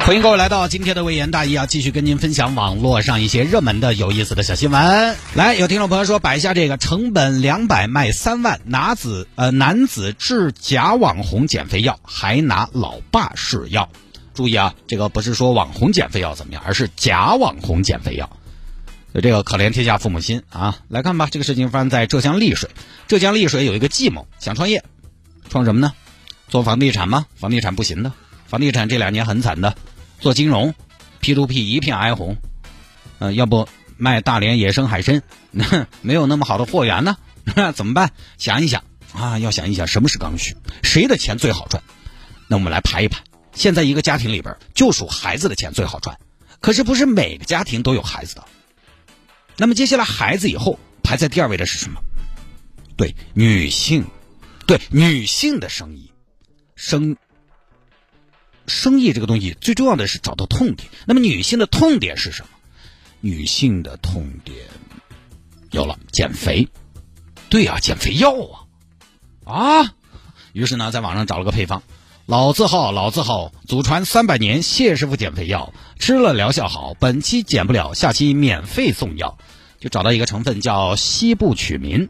欢迎各位来到今天的微言大义啊，继续跟您分享网络上一些热门的有意思的小新闻。来，有听众朋友说摆一下这个成本两百卖三万，男子呃男子治假网红减肥药，还拿老爸试药。注意啊，这个不是说网红减肥药怎么样，而是假网红减肥药。所以这个可怜天下父母心啊！来看吧，这个事情发生在浙江丽水。浙江丽水有一个计谋想创业，创什么呢？做房地产吗？房地产不行的，房地产这两年很惨的。做金融，P to P 一片哀鸿。呃，要不卖大连野生海参，没有那么好的货源呢，怎么办？想一想啊，要想一想什么是刚需，谁的钱最好赚？那我们来排一排，现在一个家庭里边就属孩子的钱最好赚，可是不是每个家庭都有孩子的。那么接下来孩子以后排在第二位的是什么？对，女性，对女性的生意，生生意这个东西最重要的是找到痛点。那么女性的痛点是什么？女性的痛点有了，减肥。对呀，减肥药啊啊！于是呢，在网上找了个配方，老字号老字号，祖传三百年谢师傅减肥药，吃了疗效好，本期减不了，下期免费送药。就找到一个成分叫西部曲明，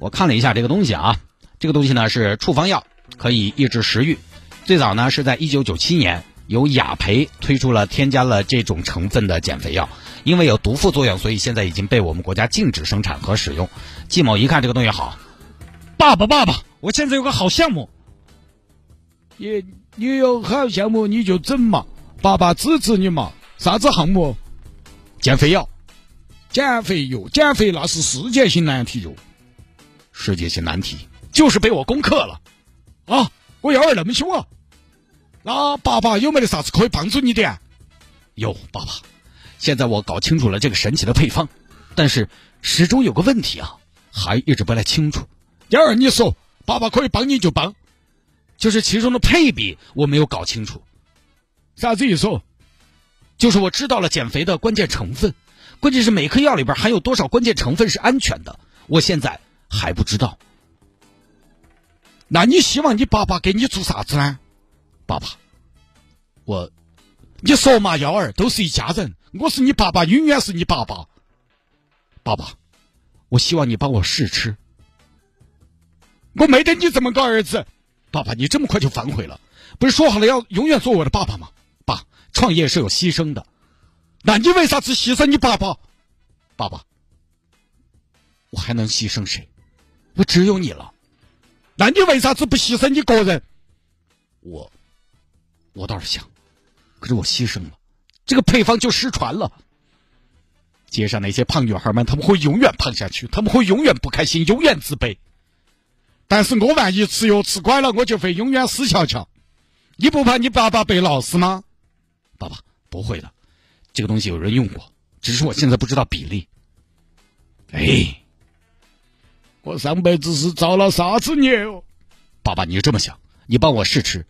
我看了一下这个东西啊，这个东西呢是处方药，可以抑制食欲。最早呢是在一九九七年，由雅培推出了添加了这种成分的减肥药，因为有毒副作用，所以现在已经被我们国家禁止生产和使用。季某一看这个东西好，爸爸爸爸，我现在有个好项目，你你有好项目你就整嘛，爸爸支持你嘛。啥子项目？减肥药。减肥药，减肥那是世界性难题哟。世界性难题就是被我攻克了啊！我幺儿那么凶啊！那爸爸有没得啥子可以帮助你的？有，爸爸。现在我搞清楚了这个神奇的配方，但是始终有个问题啊，还一直不太清楚。第二，你说，爸爸可以帮你就帮，就是其中的配比我没有搞清楚。啥子意思？就是我知道了减肥的关键成分。关键是每颗药里边含有多少关键成分是安全的，我现在还不知道。那你希望你爸爸给你做啥子呢？爸爸，我，你说嘛，幺儿都是一家人，我是你爸爸，永远是你爸爸。爸爸，我希望你帮我试吃。我没得你这么个儿子。爸爸，你这么快就反悔了？不是说好了要永远做我的爸爸吗？爸，创业是有牺牲的。那你为啥子牺牲你爸爸？爸爸，我还能牺牲谁？我只有你了。那你为啥子不牺牲你个人？我，我倒是想，可是我牺牲了，这个配方就失传了。街上那些胖女孩们，他们会永远胖下去，他们会永远不开心，永远自卑。但是我万一吃药吃乖了，我就会永远死翘翘。你不怕你爸爸被闹死吗？爸爸，不会的。这个东西有人用过，只是我现在不知道比例。哎，我上辈子是造了啥子孽哦？爸爸，你就这么想？你帮我试吃，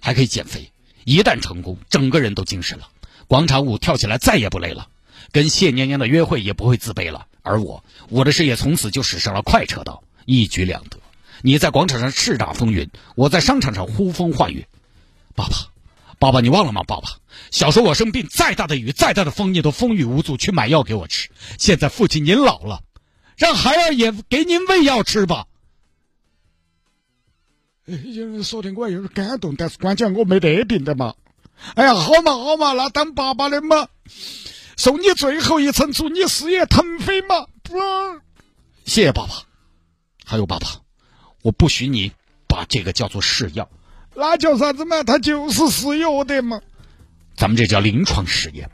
还可以减肥。一旦成功，整个人都精神了，广场舞跳起来再也不累了，跟谢娘娘的约会也不会自卑了。而我，我的事业从此就驶上了快车道，一举两得。你在广场上叱咤风云，我在商场上呼风唤雨。爸爸。爸爸，你忘了吗？爸爸，小时候我生病，再大的雨，再大的风，你都风雨无阻去买药给我吃。现在父亲您老了，让孩儿也给您喂药吃吧。哎，说的我还有点感动，但是关键我没得病的嘛。哎呀，好嘛好嘛，那当爸爸的嘛，送你最后一程，祝你事业腾飞嘛。不，谢谢爸爸。还有爸爸，我不许你把这个叫做试药。那叫啥子嘛？它就是试药的嘛。咱们这叫临床试验。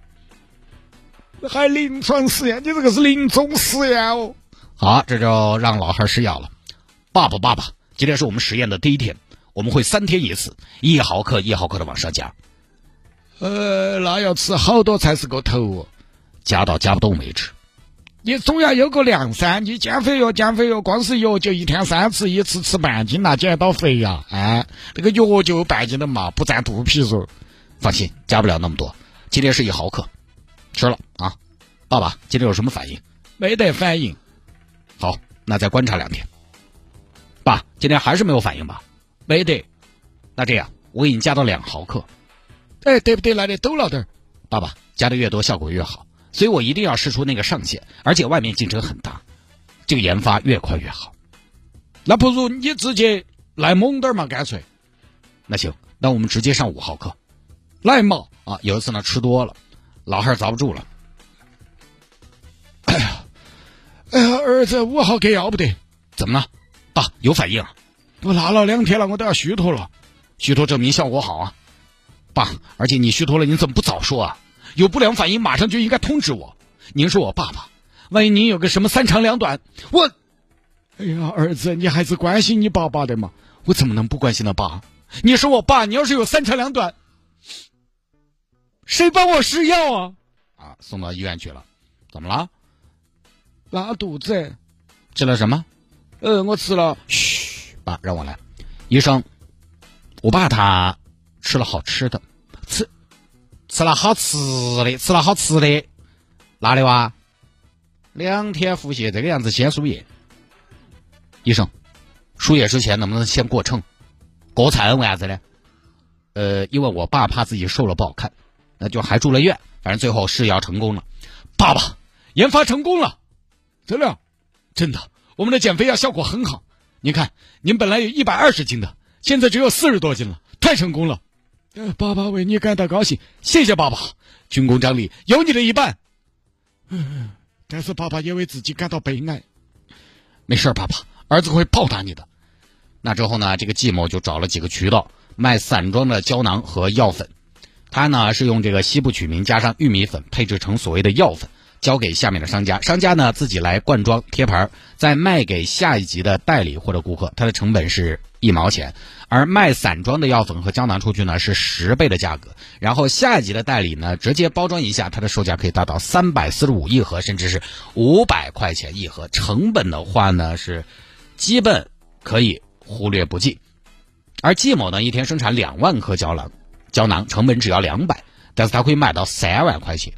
还临床试验？你这个是临终试验哦。好，这就让老汉试药了。爸爸，爸爸，今天是我们实验的第一天，我们会三天一次，一毫克一毫克的往上加。呃，那要吃好多才是个头哦？加到加不动为止。你总要有个量噻，你减肥药减肥药，光是药就一天三次，一次吃半斤，那减得到肥呀？哎，那个药就半斤的嘛，不占肚皮肉。放心，加不了那么多。今天是一毫克，吃了啊。爸爸，今天有什么反应？没得反应。好，那再观察两天。爸，今天还是没有反应吧？没得。那这样，我给你加到两毫克。哎，对不对？来的多了点。爸爸，加的越多，效果越好。所以我一定要试出那个上限，而且外面竞争很大，这个研发越快越好。那不如你直接来猛点嘛，干脆。那行，那我们直接上五毫克，来嘛！啊，有一次呢吃多了，老汉儿遭不住了。哎呀，哎呀，儿子，五毫克要不得。怎么了？爸有反应？我拉了两天了，我都要虚脱了。虚脱证明效果好啊。爸，而且你虚脱了，你怎么不早说啊？有不良反应，马上就应该通知我。您是我爸爸，万一您有个什么三长两短，我……哎呀，儿子，你还是关心你爸爸的嘛？我怎么能不关心呢？爸，你是我爸，你要是有三长两短，谁帮我试药啊？啊，送到医院去了，怎么了？拉肚子。吃了什么？呃，我吃了。嘘，爸，让我来。医生，我爸他吃了好吃的，吃。吃了好吃的，吃了好吃的，哪里哇？两天腹泻，这个样子先输液。医生，输液之前能不能先过秤？过秤为啥子呢？呃，因为我爸怕自己瘦了不好看，那就还住了院。反正最后试药成功了。爸爸，研发成功了，真的，真的，我们的减肥药效果很好。您看，您本来有一百二十斤的，现在只有四十多斤了，太成功了。爸爸为你感到高兴，谢谢爸爸，军功章里有你的一半。嗯，但是爸爸也为自己感到悲哀。没事，爸爸，儿子会报答你的。那之后呢？这个季某就找了几个渠道卖散装的胶囊和药粉，他呢是用这个西部曲明加上玉米粉配制成所谓的药粉。交给下面的商家，商家呢自己来灌装贴牌，再卖给下一级的代理或者顾客，它的成本是一毛钱，而卖散装的药粉和胶囊出去呢是十倍的价格，然后下一级的代理呢直接包装一下，它的售价可以达到三百四十五一盒，甚至是五百块钱一盒，成本的话呢是基本可以忽略不计，而季某呢一天生产两万颗胶囊，胶囊成本只要两百，但是它可以卖到三万块钱。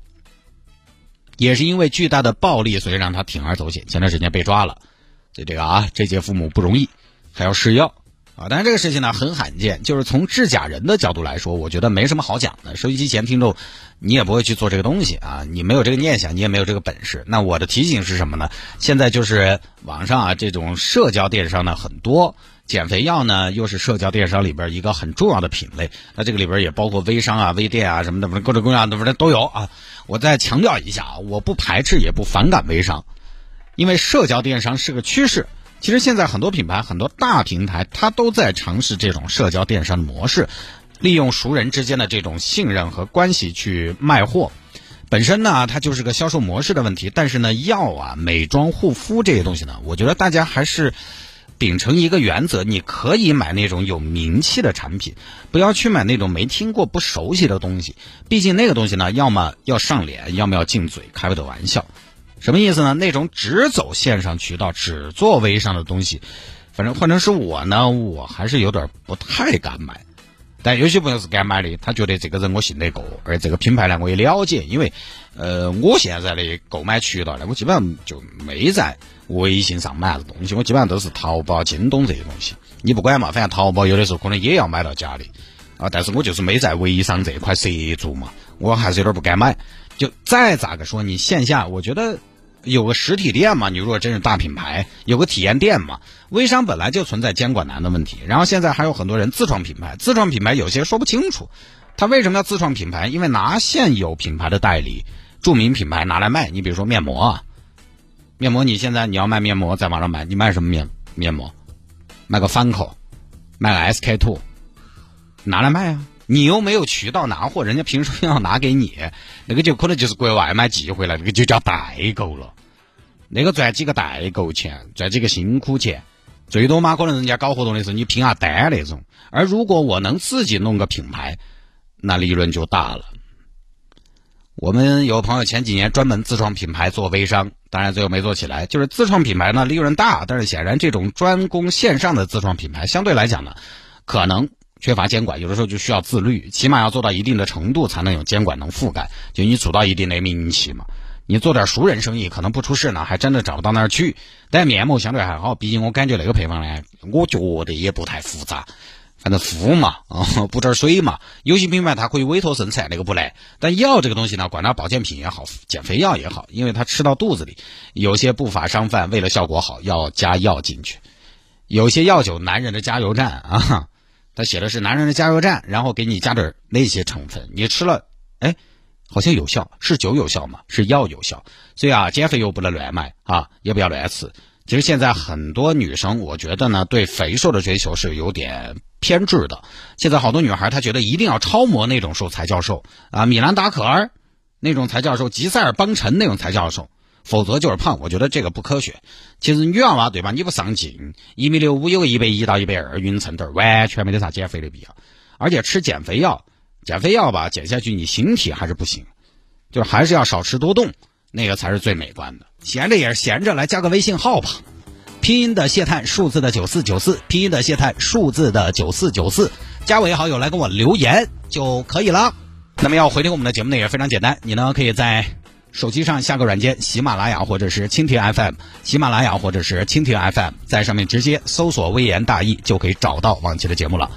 也是因为巨大的暴利，所以让他铤而走险。前段时间被抓了，所以这个啊，这届父母不容易，还要试药啊。但是这个事情呢很罕见，就是从制假人的角度来说，我觉得没什么好讲的。收音机前听众，你也不会去做这个东西啊，你没有这个念想，你也没有这个本事。那我的提醒是什么呢？现在就是网上啊，这种社交电商呢很多，减肥药呢又是社交电商里边一个很重要的品类。那这个里边也包括微商啊、微店啊什么的，各种各样的，反正都有啊。我再强调一下啊，我不排斥也不反感微商，因为社交电商是个趋势。其实现在很多品牌、很多大平台，它都在尝试这种社交电商的模式，利用熟人之间的这种信任和关系去卖货。本身呢，它就是个销售模式的问题。但是呢，药啊、美妆护肤这些东西呢，我觉得大家还是。秉承一个原则，你可以买那种有名气的产品，不要去买那种没听过、不熟悉的东西。毕竟那个东西呢，要么要上脸，要么要进嘴，开不得玩笑。什么意思呢？那种只走线上渠道、只做微商的东西，反正换成是我呢，我还是有点不太敢买。但有些朋友是敢买的，他觉得这个人我信得过，而这个品牌呢我也了解，因为呃，我现在的购买渠道呢，我基本上就没在。微信上买啥子东西，我基本上都是淘宝、京东这些东西。你不管嘛，反正淘宝有的时候可能也要买到家里啊。但是我就是没在微商这块涉足嘛，我还是有点不敢买。就再咋个说，你线下我觉得有个实体店嘛，你如果真是大品牌，有个体验店嘛。微商本来就存在监管难的问题，然后现在还有很多人自创品牌，自创品牌有些说不清楚，他为什么要自创品牌？因为拿现有品牌的代理、著名品牌拿来卖，你比如说面膜啊。面膜，你现在你要卖面膜，在网上买，你卖什么面面膜？卖个番口，卖个 SK two，拿来卖啊！你又没有渠道拿货，人家凭什么要拿给你？那个就可能就是国外买寄回来，那个就叫代购了。那个赚几个代购钱，赚几个辛苦钱，最多嘛，可能人家搞活动的时候你拼下单那种。而如果我能自己弄个品牌，那利润就大了。我们有朋友前几年专门自创品牌做微商，当然最后没做起来。就是自创品牌呢，利润大，但是显然这种专攻线上的自创品牌，相对来讲呢，可能缺乏监管，有的时候就需要自律，起码要做到一定的程度，才能有监管能覆盖。就你做到一定的名气嘛，你做点熟人生意，可能不出事呢，还真的找不到那儿去。但面膜相对还好，毕竟我感觉那个配方呢，我觉得也不太复杂。反正服嘛，啊，补点水嘛。有些品牌它可以委托生产，那个不来。但药这个东西呢，管它保健品也好，减肥药也好，因为它吃到肚子里，有些不法商贩为了效果好，要加药进去。有些药酒，男人的加油站 啊，他写的是男人的加油站，然后给你加点那些成分，你吃了，哎，好像有效，是酒有效吗？是药有效。所以啊，减肥药不能乱买啊，也不要乱吃。其实现在很多女生，我觉得呢，对肥瘦的追求是有点。偏执的，现在好多女孩她觉得一定要超模那种瘦才叫瘦啊，米兰达可儿那种才叫瘦，吉塞尔邦辰那种才叫瘦，否则就是胖。我觉得这个不科学。其实女娃娃对吧？你不上镜，一米六五有个一百一到一百二匀称点，完全没得啥减肥的必要。而且吃减肥药，减肥药吧，减下去你形体还是不行，就是还是要少吃多动，那个才是最美观的。闲着也是闲着，来加个微信号吧。拼音的谢探，数字的九四九四，拼音的谢探，数字的九四九四，加为好友来跟我留言就可以了。那么要回听我们的节目呢也非常简单，你呢可以在手机上下个软件，喜马拉雅或者是蜻蜓 FM，喜马拉雅或者是蜻蜓 FM，在上面直接搜索“微言大义”就可以找到往期的节目了。